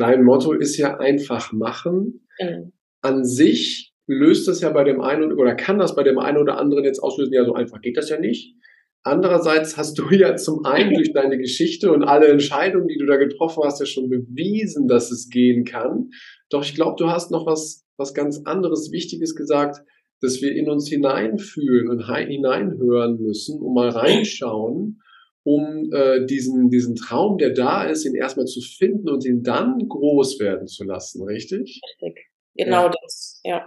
dein Motto ist ja einfach machen. Mhm. An sich löst das ja bei dem einen oder kann das bei dem einen oder anderen jetzt auslösen, ja, so einfach geht das ja nicht. Andererseits hast du ja zum einen durch deine Geschichte und alle Entscheidungen, die du da getroffen hast, ja schon bewiesen, dass es gehen kann. Doch ich glaube, du hast noch was, was ganz anderes, Wichtiges gesagt, dass wir in uns hineinfühlen und hineinhören müssen und mal reinschauen, um äh, diesen, diesen Traum, der da ist, ihn erstmal zu finden und ihn dann groß werden zu lassen, richtig? Richtig. Genau ja. das, ja.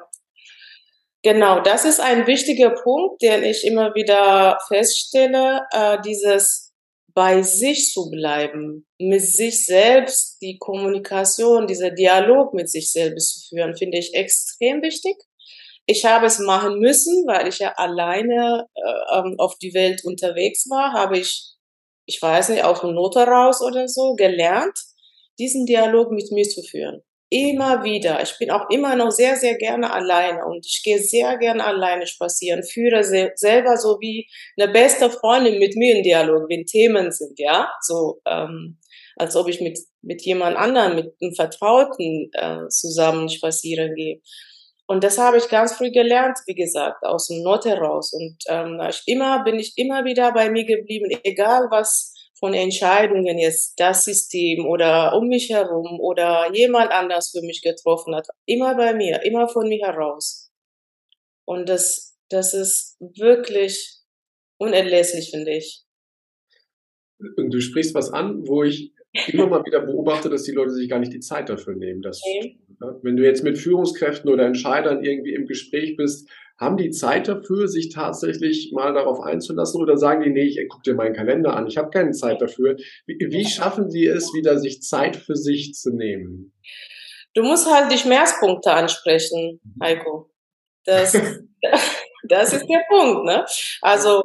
Genau, das ist ein wichtiger Punkt, den ich immer wieder feststelle, äh, dieses bei sich zu bleiben, mit sich selbst die Kommunikation, dieser Dialog mit sich selbst zu führen, finde ich extrem wichtig. Ich habe es machen müssen, weil ich ja alleine äh, ähm, auf die Welt unterwegs war, habe ich, ich weiß nicht, aus dem Not heraus oder so gelernt, diesen Dialog mit mir zu führen. Immer wieder. Ich bin auch immer noch sehr, sehr gerne alleine und ich gehe sehr gerne alleine spazieren, führe se selber so wie eine beste Freundin mit mir in Dialog, wenn Themen sind, ja, so ähm, als ob ich mit mit jemand anderem, mit einem Vertrauten äh, zusammen spazieren gehe. Und das habe ich ganz früh gelernt, wie gesagt, aus dem Not heraus. Und ähm, ich immer bin ich immer wieder bei mir geblieben, egal was von Entscheidungen jetzt das System oder um mich herum oder jemand anders für mich getroffen hat. Immer bei mir, immer von mir heraus. Und das, das ist wirklich unerlässlich, finde ich. Du sprichst was an, wo ich immer mal wieder beobachte, dass die Leute sich gar nicht die Zeit dafür nehmen. Das okay. Wenn du jetzt mit Führungskräften oder Entscheidern irgendwie im Gespräch bist, haben die Zeit dafür, sich tatsächlich mal darauf einzulassen oder sagen die, nee, ich gucke dir meinen Kalender an, ich habe keine Zeit dafür. Wie, wie schaffen sie es, wieder sich Zeit für sich zu nehmen? Du musst halt die Schmerzpunkte ansprechen, mhm. Heiko. Das, das ist der Punkt, ne? Also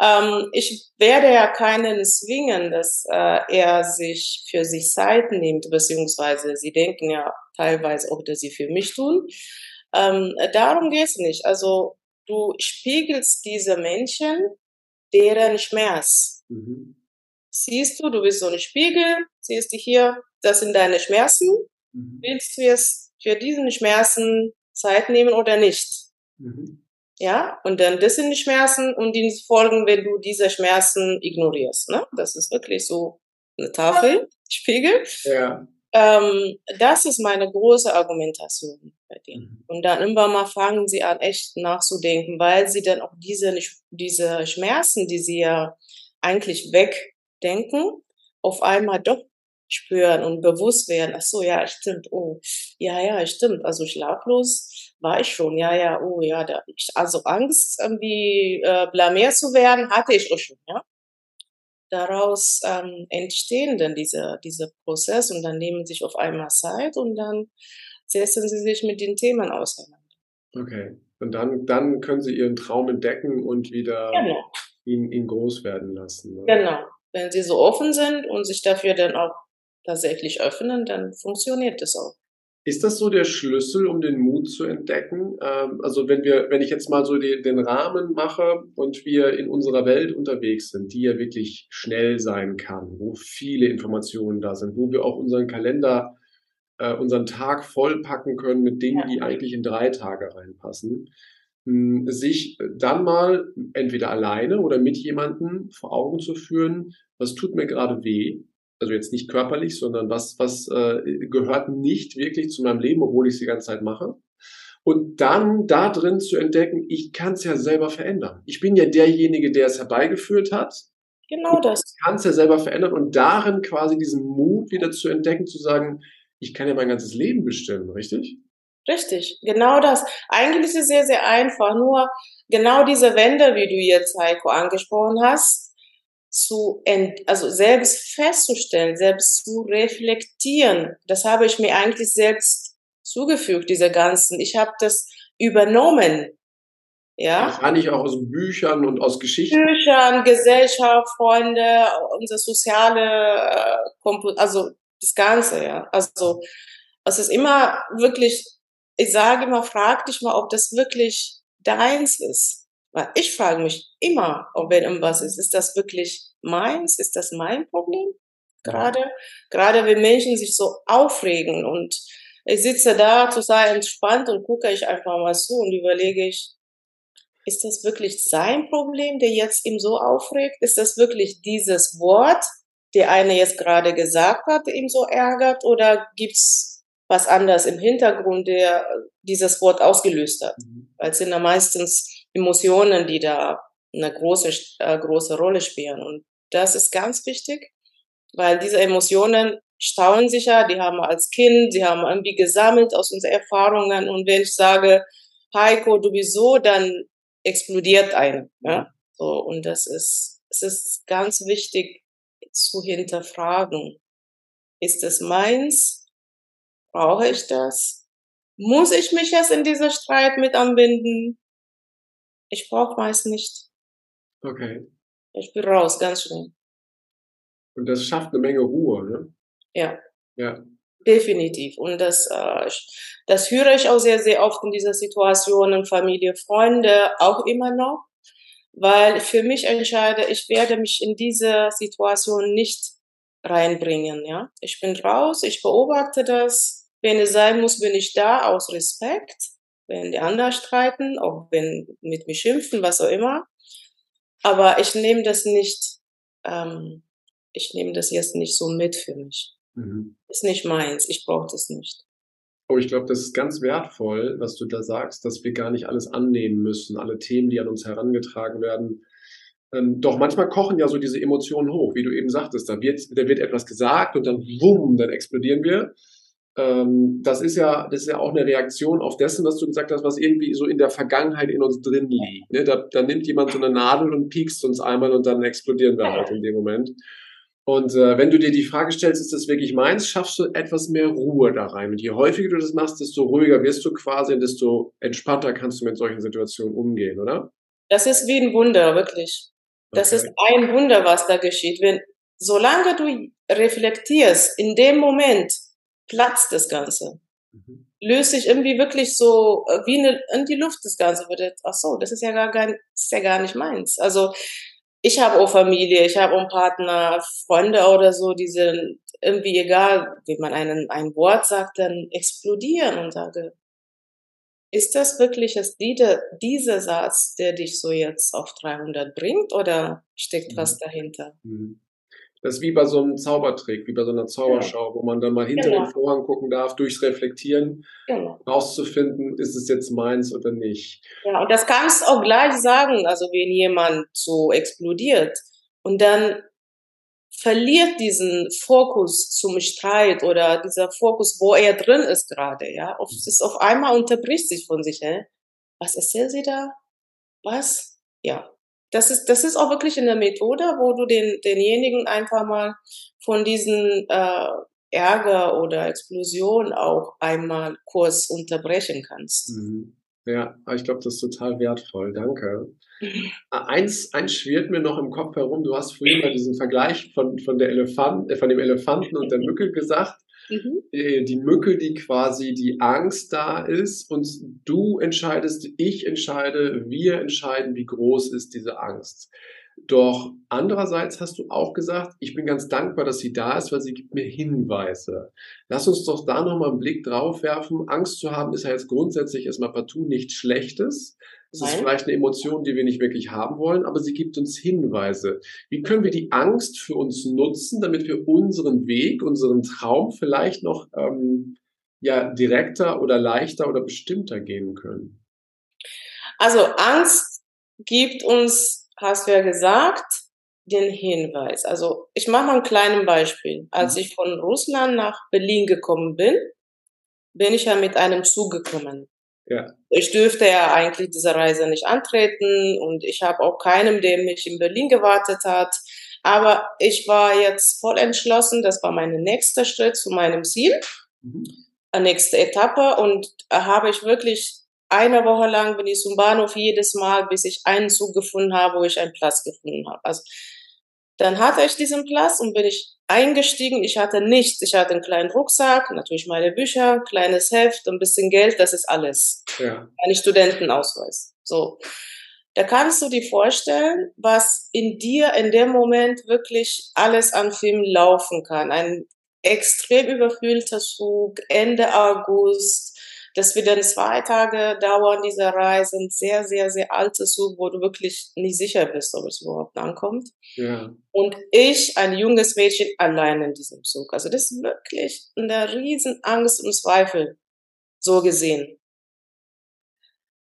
ähm, ich werde ja keinen zwingen, dass äh, er sich für sich Zeit nimmt, beziehungsweise sie denken ja teilweise auch, dass sie für mich tun. Ähm, darum geht's nicht. Also du spiegelst diese Menschen, deren Schmerz. Mhm. Siehst du, du bist so ein Spiegel, siehst du hier, das sind deine Schmerzen. Mhm. Willst du jetzt für diesen Schmerzen Zeit nehmen oder nicht? Mhm. Ja, und dann das sind die Schmerzen und die folgen, wenn du diese Schmerzen ignorierst. Ne? Das ist wirklich so eine Tafel, Spiegel. Ja. Ähm, das ist meine große Argumentation bei denen. Mhm. Und dann irgendwann mal fangen sie an, echt nachzudenken, weil sie dann auch diese, diese Schmerzen, die sie ja eigentlich wegdenken, auf einmal doch spüren und bewusst werden. Ach so, ja, stimmt. Oh, ja, ja, stimmt. Also schlaflos war ich schon. Ja, ja, oh, ja. Da, ich, also Angst, irgendwie äh, blamiert zu werden, hatte ich auch schon. Ja daraus ähm, entstehen dann diese, diese Prozess und dann nehmen sich auf einmal Zeit und dann setzen sie sich mit den Themen auseinander. Okay. Und dann, dann können sie ihren Traum entdecken und wieder genau. ihn, ihn groß werden lassen. Ne? Genau. Wenn sie so offen sind und sich dafür dann auch tatsächlich öffnen, dann funktioniert das auch. Ist das so der Schlüssel, um den Mut zu entdecken? Ähm, also wenn wir, wenn ich jetzt mal so die, den Rahmen mache und wir in unserer Welt unterwegs sind, die ja wirklich schnell sein kann, wo viele Informationen da sind, wo wir auch unseren Kalender, äh, unseren Tag vollpacken können mit Dingen, ja. die eigentlich in drei Tage reinpassen, hm, sich dann mal entweder alleine oder mit jemandem vor Augen zu führen, was tut mir gerade weh, also jetzt nicht körperlich, sondern was, was äh, gehört nicht wirklich zu meinem Leben, obwohl ich es die ganze Zeit mache. Und dann da drin zu entdecken, ich kann es ja selber verändern. Ich bin ja derjenige, der es herbeigeführt hat. Genau das. Ich kann es ja selber verändern und darin quasi diesen Mut wieder zu entdecken, zu sagen, ich kann ja mein ganzes Leben bestimmen, richtig? Richtig, genau das. Eigentlich ist es sehr, sehr einfach. Nur genau diese Wände, wie du jetzt, Heiko, angesprochen hast, zu, ent, also selbst festzustellen, selbst zu reflektieren. Das habe ich mir eigentlich selbst zugefügt, diese ganzen. Ich habe das übernommen. Ja. Das kann ich auch aus Büchern und aus Geschichten. Büchern, Gesellschaft, Freunde, unser soziale, äh, also das Ganze, ja. Also, es ist immer wirklich, ich sage immer, frag dich mal, ob das wirklich deins ist. Weil ich frage mich immer, ob wenn irgendwas ist, ist das wirklich meins? Ist das mein Problem? gerade. Gerade wenn Menschen sich so aufregen und ich sitze da total entspannt und gucke ich einfach mal zu und überlege ich, ist das wirklich sein Problem, der jetzt ihm so aufregt? Ist das wirklich dieses Wort, der eine jetzt gerade gesagt hat, der ihm so ärgert? Oder gibt's was anderes im Hintergrund, der dieses Wort ausgelöst hat? Mhm. Weil es sind ja meistens Emotionen, die da eine große, äh, große Rolle spielen. Und das ist ganz wichtig, weil diese Emotionen stauen sich ja, die haben wir als Kind, sie haben irgendwie gesammelt aus unseren Erfahrungen. Und wenn ich sage, Heiko, du bist so, dann explodiert ein. Ja? So, und das ist, es ist ganz wichtig zu hinterfragen. Ist es meins? Brauche ich das? Muss ich mich jetzt in dieser Streit mit anbinden? Ich brauche meist nicht. Okay. Ich bin raus, ganz schnell. Und das schafft eine Menge Ruhe, ne? Ja. Ja. Definitiv. Und das, äh, das höre ich auch sehr, sehr oft in dieser Situation, Familie, Freunde, auch immer noch. Weil für mich entscheide, ich werde mich in diese Situation nicht reinbringen, ja. Ich bin raus, ich beobachte das. Wenn es sein muss, bin ich da aus Respekt. Wenn die anderen streiten, auch wenn mit mir schimpfen, was auch immer. Aber ich nehme das nicht, ähm, ich nehme das jetzt nicht so mit für mich. Mhm. Ist nicht meins, ich brauche das nicht. Oh, ich glaube, das ist ganz wertvoll, was du da sagst, dass wir gar nicht alles annehmen müssen, alle Themen, die an uns herangetragen werden. Ähm, doch manchmal kochen ja so diese Emotionen hoch, wie du eben sagtest. Da wird, da wird etwas gesagt und dann wumm, dann explodieren wir. Ähm, das ist ja, das ist ja auch eine Reaktion auf dessen, was du gesagt hast, was irgendwie so in der Vergangenheit in uns drin liegt. Ne? Da, da nimmt jemand so eine Nadel und piekst uns einmal und dann explodieren wir halt in dem Moment. Und äh, wenn du dir die Frage stellst, ist das wirklich meins, schaffst du etwas mehr Ruhe da rein. Und je häufiger du das machst, desto ruhiger wirst du quasi und desto entspannter kannst du mit solchen Situationen umgehen, oder? Das ist wie ein Wunder, wirklich. Das okay. ist ein Wunder, was da geschieht. Wenn, solange du reflektierst, in dem Moment platzt das Ganze. Mhm. Löst sich irgendwie wirklich so äh, wie eine, in die Luft das Ganze. Ach so, das ist ja gar, gar, ist ja gar nicht meins. Also ich habe auch Familie, ich habe auch einen Partner, Freunde oder so, die sind irgendwie egal, wie man einen, ein Wort sagt, dann explodieren und sage, ist das wirklich das, dieser Satz, der dich so jetzt auf 300 bringt oder steckt mhm. was dahinter? Mhm. Das ist wie bei so einem Zaubertrick, wie bei so einer Zauberschau, wo man dann mal hinter genau. den Vorhang gucken darf, durchs Reflektieren genau. rauszufinden, ist es jetzt meins oder nicht. Ja, und das kannst du auch gleich sagen, also wenn jemand so explodiert und dann verliert diesen Fokus zum Streit oder dieser Fokus, wo er drin ist gerade, ja. Es ist auf einmal unterbricht sich von sich, hä? Was erzählt sie da? Was? Ja, das ist, das ist auch wirklich eine Methode, wo du den, denjenigen einfach mal von diesen äh, Ärger oder Explosion auch einmal kurz unterbrechen kannst. Mhm. Ja, ich glaube, das ist total wertvoll. Danke. Eins, eins schwirrt mir noch im Kopf herum. Du hast vorhin mal diesen Vergleich von, von, der Elefant, äh, von dem Elefanten und der Mücke gesagt. Mhm. Äh, die Mücke, die quasi die Angst da ist und du entscheidest, ich entscheide, wir entscheiden, wie groß ist diese Angst. Doch andererseits hast du auch gesagt, ich bin ganz dankbar, dass sie da ist, weil sie gibt mir Hinweise. Lass uns doch da nochmal einen Blick drauf werfen. Angst zu haben ist ja jetzt grundsätzlich erstmal partout nichts Schlechtes. Es ist vielleicht eine Emotion, die wir nicht wirklich haben wollen, aber sie gibt uns Hinweise. Wie können wir die Angst für uns nutzen, damit wir unseren Weg, unseren Traum vielleicht noch ähm, ja, direkter oder leichter oder bestimmter gehen können? Also Angst gibt uns, hast du ja gesagt, den Hinweis. Also ich mache mal ein kleines Beispiel. Als mhm. ich von Russland nach Berlin gekommen bin, bin ich ja mit einem Zug gekommen. Ja. Ich dürfte ja eigentlich diese Reise nicht antreten und ich habe auch keinem, der mich in Berlin gewartet hat. Aber ich war jetzt voll entschlossen, das war mein nächster Schritt zu meinem Ziel, mhm. nächste Etappe und habe ich wirklich eine Woche lang bin ich zum Bahnhof jedes Mal, bis ich einen Zug gefunden habe, wo ich einen Platz gefunden habe. Also dann hatte ich diesen Platz und bin ich eingestiegen. Ich hatte nichts. Ich hatte einen kleinen Rucksack, natürlich meine Bücher, kleines Heft, ein bisschen Geld, das ist alles. Ja. Ein Studentenausweis. So. da kannst du dir vorstellen, was in dir in dem Moment wirklich alles an Film laufen kann. Ein extrem überfüllter Zug, Ende August, das wird dann zwei Tage dauern, diese Reise, ein sehr, sehr, sehr alter Zug, wo du wirklich nicht sicher bist, ob es überhaupt ankommt. Ja. Und ich, ein junges Mädchen, allein in diesem Zug. Also das ist wirklich eine riesen Angst und Zweifel, so gesehen.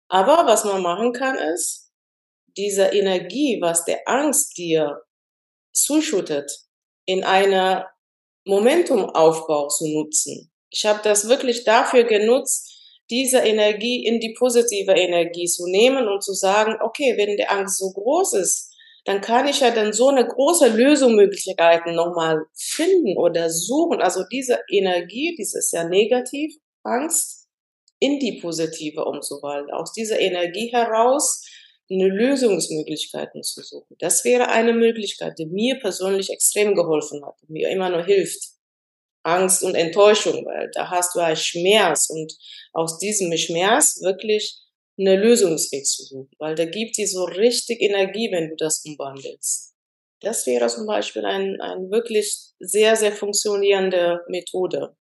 Aber was man machen kann, ist, diese Energie, was der Angst dir zuschüttet, in einer Momentumaufbau zu nutzen. Ich habe das wirklich dafür genutzt, diese Energie in die positive Energie zu nehmen und zu sagen, okay, wenn die Angst so groß ist, dann kann ich ja dann so eine große Lösungsmöglichkeiten nochmal finden oder suchen. Also diese Energie, dieses ja negativ, Angst, in die positive umzuwandeln. Aus dieser Energie heraus eine Lösungsmöglichkeiten zu suchen. Das wäre eine Möglichkeit, die mir persönlich extrem geholfen hat, mir immer nur hilft. Angst und Enttäuschung, weil da hast du einen Schmerz und aus diesem Schmerz wirklich eine Lösungsweg zu suchen, weil da gibt dir so richtig Energie, wenn du das umwandelst. Das wäre zum Beispiel ein, ein wirklich sehr, sehr funktionierende Methode.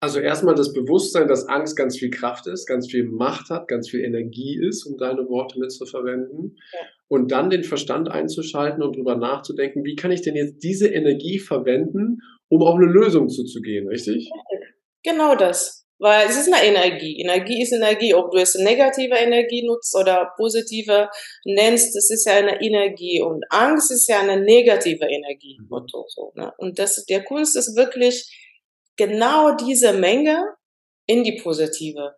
Also erstmal das Bewusstsein, dass Angst ganz viel Kraft ist, ganz viel Macht hat, ganz viel Energie ist, um deine Worte mitzuverwenden. Ja. Und dann den Verstand einzuschalten und drüber nachzudenken, wie kann ich denn jetzt diese Energie verwenden, um auf eine Lösung zuzugehen, richtig? Genau das. Weil es ist eine Energie. Energie ist Energie. Ob du es negative Energie nutzt oder positive nennst, das ist ja eine Energie. Und Angst ist ja eine negative Energie. Mhm. So, ne? Und das, der Kunst ist wirklich genau diese Menge in die positive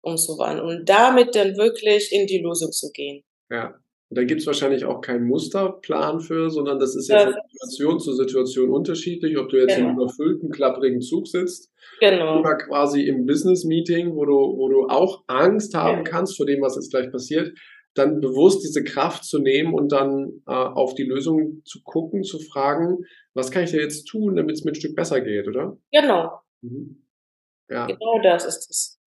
umzuwandeln und damit dann wirklich in die Lösung zu gehen. Ja. Und da gibt es wahrscheinlich auch keinen Musterplan für, sondern das ist ja, ja von Situation zu Situation unterschiedlich, ob du jetzt genau. einem überfüllten, klapprigen Zug sitzt genau. oder quasi im Business-Meeting, wo du, wo du auch Angst haben ja. kannst vor dem, was jetzt gleich passiert, dann bewusst diese Kraft zu nehmen und dann äh, auf die Lösung zu gucken, zu fragen, was kann ich da jetzt tun, damit es mir ein Stück besser geht, oder? Genau. Mhm. Ja. Genau das ist es.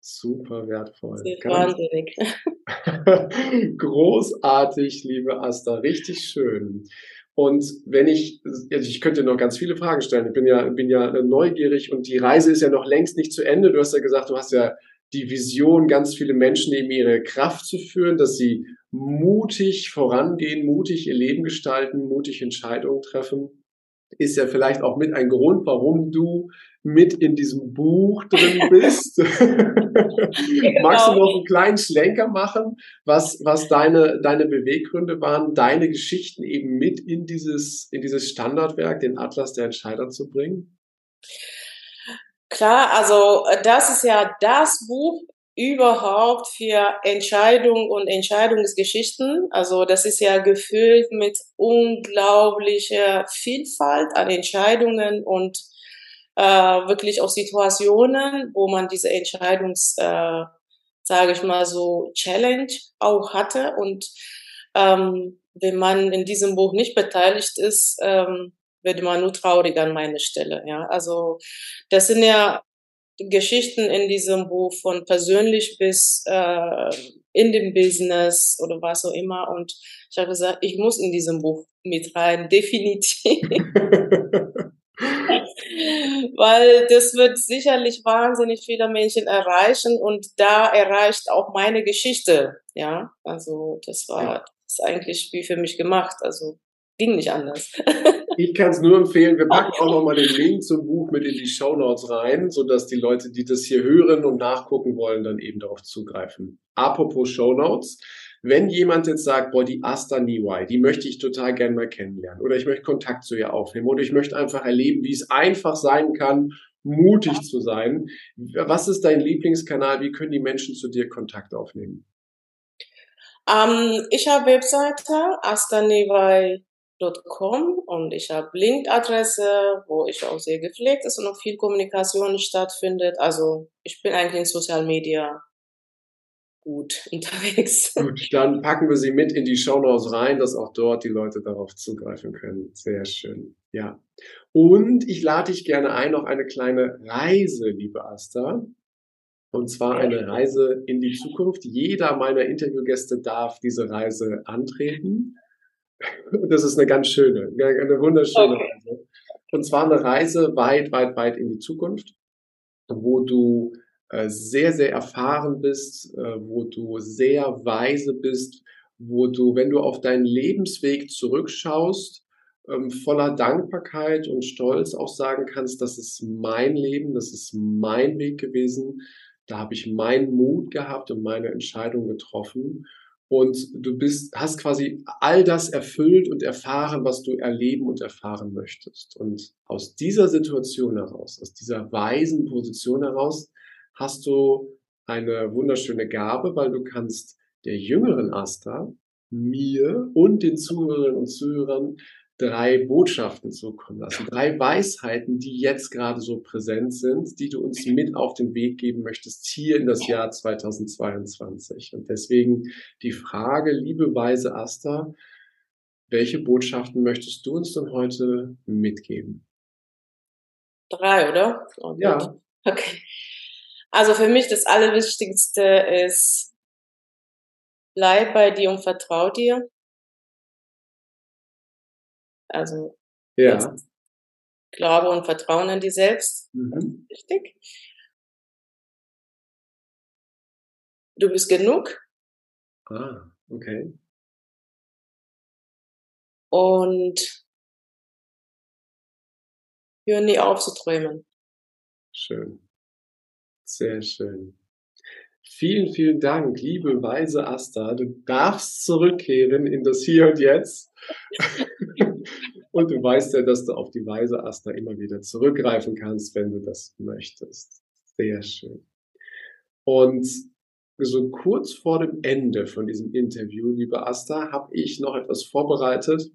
Super wertvoll. wahnsinnig. Großartig, liebe Asta, richtig schön. Und wenn ich, also ich könnte noch ganz viele Fragen stellen. Ich bin ja, bin ja neugierig und die Reise ist ja noch längst nicht zu Ende. Du hast ja gesagt, du hast ja die Vision, ganz viele Menschen in ihre Kraft zu führen, dass sie mutig vorangehen, mutig ihr Leben gestalten, mutig Entscheidungen treffen ist ja vielleicht auch mit ein Grund, warum du mit in diesem Buch drin bist. genau. Magst du noch einen kleinen Schlenker machen, was, was deine, deine Beweggründe waren, deine Geschichten eben mit in dieses, in dieses Standardwerk, den Atlas der Entscheider zu bringen? Klar, also das ist ja das Buch, überhaupt für Entscheidungen und Entscheidungsgeschichten. Also das ist ja gefüllt mit unglaublicher Vielfalt an Entscheidungen und äh, wirklich auch Situationen, wo man diese Entscheidungs, äh, sage ich mal so, Challenge auch hatte. Und ähm, wenn man in diesem Buch nicht beteiligt ist, ähm, wird man nur traurig an meiner Stelle. Ja, also das sind ja Geschichten in diesem Buch von persönlich bis äh, in dem Business oder was auch immer. Und ich habe gesagt, ich muss in diesem Buch mit rein, definitiv. Weil das wird sicherlich wahnsinnig viele Menschen erreichen und da erreicht auch meine Geschichte. Ja, also das war das eigentlich wie für mich gemacht. Also ging nicht anders. Ich kann es nur empfehlen. Wir packen auch nochmal den Link zum Buch mit in die Show Notes rein, sodass die Leute, die das hier hören und nachgucken wollen, dann eben darauf zugreifen. Apropos Show Notes. Wenn jemand jetzt sagt, boah, die Asta Niwai, die möchte ich total gerne mal kennenlernen oder ich möchte Kontakt zu ihr aufnehmen oder ich möchte einfach erleben, wie es einfach sein kann, mutig zu sein. Was ist dein Lieblingskanal? Wie können die Menschen zu dir Kontakt aufnehmen? Um, ähm, ich habe Webseite astaniwai Com und ich habe LinkedIn-Adresse, wo ich auch sehr gepflegt ist und noch viel Kommunikation stattfindet. Also ich bin eigentlich in Social Media gut unterwegs. Gut, dann packen wir sie mit in die Shownotes rein, dass auch dort die Leute darauf zugreifen können. Sehr schön. Ja. Und ich lade dich gerne ein auf eine kleine Reise, liebe Asta. Und zwar eine Reise in die Zukunft. Jeder meiner Interviewgäste darf diese Reise antreten. Und das ist eine ganz schöne, eine wunderschöne okay. Reise. Und zwar eine Reise weit, weit, weit in die Zukunft, wo du sehr, sehr erfahren bist, äh, wo du sehr weise bist, wo du, wenn du auf deinen Lebensweg zurückschaust, ähm, voller Dankbarkeit und Stolz auch sagen kannst, das ist mein Leben, das ist mein Weg gewesen, da habe ich meinen Mut gehabt und meine Entscheidung getroffen. Und du bist, hast quasi all das erfüllt und erfahren, was du erleben und erfahren möchtest. Und aus dieser Situation heraus, aus dieser weisen Position heraus, hast du eine wunderschöne Gabe, weil du kannst der jüngeren Asta, mir und den Zuhörerinnen und Zuhörern drei Botschaften zukommen lassen, drei Weisheiten, die jetzt gerade so präsent sind, die du uns mit auf den Weg geben möchtest, hier in das Jahr 2022. Und deswegen die Frage, liebe weise Asta, welche Botschaften möchtest du uns denn heute mitgeben? Drei, oder? Oh, ja. Okay. Also für mich das Allerwichtigste ist, bleib bei dir und vertrau dir. Also ja. Glaube und Vertrauen an dir selbst. Mhm. Wichtig. Du bist genug. Ah, okay. Und hör nie auf zu träumen. Schön. Sehr schön. Vielen, vielen Dank, liebe weise Asta. Du darfst zurückkehren in das Hier und Jetzt. und du weißt ja, dass du auf die weise Asta immer wieder zurückgreifen kannst, wenn du das möchtest. Sehr schön. Und so kurz vor dem Ende von diesem Interview, liebe Asta, habe ich noch etwas vorbereitet.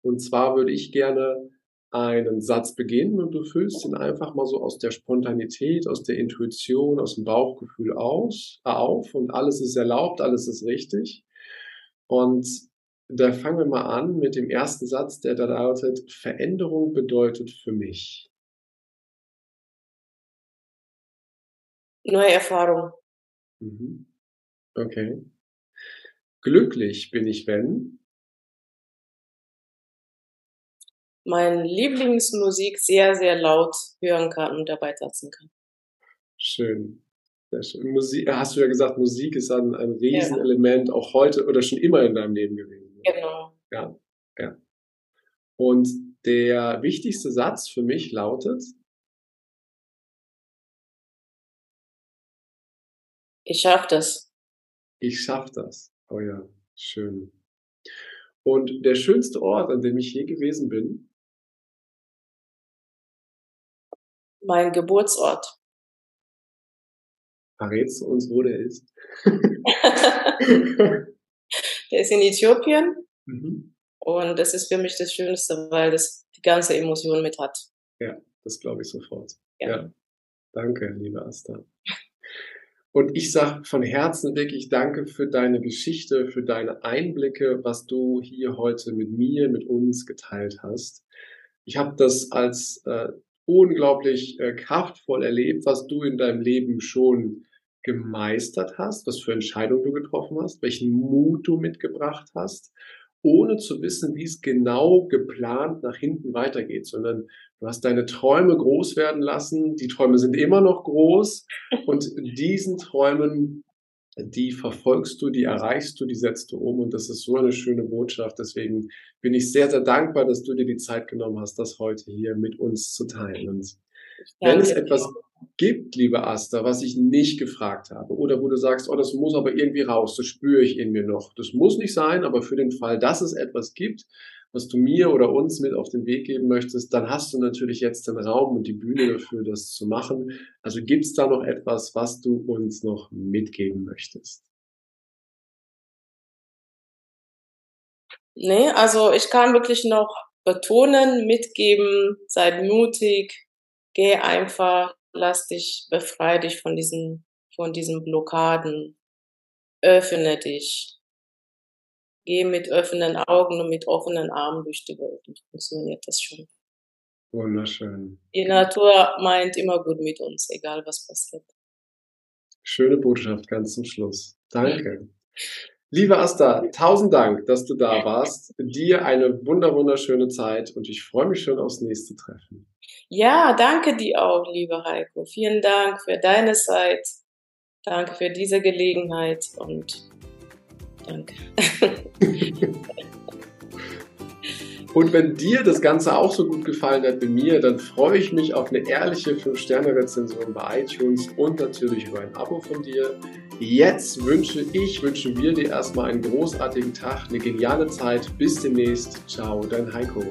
Und zwar würde ich gerne einen Satz beginnen und du füllst ihn einfach mal so aus der Spontanität, aus der Intuition, aus dem Bauchgefühl aus, auf und alles ist erlaubt, alles ist richtig. Und da fangen wir mal an mit dem ersten Satz, der da lautet, Veränderung bedeutet für mich. Neue Erfahrung. Mhm. Okay. Glücklich bin ich, wenn meine Lieblingsmusik sehr, sehr laut hören kann und dabei tanzen kann. Schön. schön. Musik, hast du ja gesagt, Musik ist ein, ein Riesenelement, ja. auch heute oder schon immer in deinem Leben gewesen. Genau. Ja, ja. Und der wichtigste Satz für mich lautet, ich schaff das. Ich schaff das. Oh ja, schön. Und der schönste Ort, an dem ich je gewesen bin, mein Geburtsort. Verrätst du uns, wo der ist? der ist in Äthiopien. Mhm. Und das ist für mich das Schönste, weil das die ganze Emotion mit hat. Ja, das glaube ich sofort. Ja. ja. Danke, liebe Asta. Und ich sage von Herzen wirklich Danke für deine Geschichte, für deine Einblicke, was du hier heute mit mir, mit uns geteilt hast. Ich habe das als äh, unglaublich äh, kraftvoll erlebt, was du in deinem Leben schon gemeistert hast, was für Entscheidungen du getroffen hast, welchen Mut du mitgebracht hast, ohne zu wissen, wie es genau geplant nach hinten weitergeht, sondern du hast deine Träume groß werden lassen. Die Träume sind immer noch groß und diesen Träumen die verfolgst du, die erreichst du, die setzt du um und das ist so eine schöne Botschaft. Deswegen bin ich sehr, sehr dankbar, dass du dir die Zeit genommen hast, das heute hier mit uns zu teilen. Und wenn es etwas gibt, liebe Asta, was ich nicht gefragt habe oder wo du sagst, oh, das muss aber irgendwie raus, das spüre ich in mir noch. Das muss nicht sein, aber für den Fall, dass es etwas gibt, was du mir oder uns mit auf den Weg geben möchtest, dann hast du natürlich jetzt den Raum und die Bühne dafür, das zu machen. Also gibt es da noch etwas, was du uns noch mitgeben möchtest? Nee, also ich kann wirklich noch betonen, mitgeben, sei mutig, geh einfach, lass dich, befreie dich von diesen, von diesen Blockaden, öffne dich, Geh mit offenen Augen und mit offenen Armen durch die Welt. Und funktioniert das schon. Wunderschön. Die Natur meint immer gut mit uns, egal was passiert. Schöne Botschaft ganz zum Schluss. Danke. Liebe Asta, tausend Dank, dass du da warst. Dir eine wunder wunderschöne Zeit und ich freue mich schon aufs nächste Treffen. Ja, danke dir auch, liebe Heiko. Vielen Dank für deine Zeit. Danke für diese Gelegenheit und danke. Und wenn dir das Ganze auch so gut gefallen hat wie mir, dann freue ich mich auf eine ehrliche 5-Sterne-Rezension bei iTunes und natürlich über ein Abo von dir. Jetzt wünsche ich, wünschen wir dir erstmal einen großartigen Tag, eine geniale Zeit. Bis demnächst. Ciao, dein Heiko.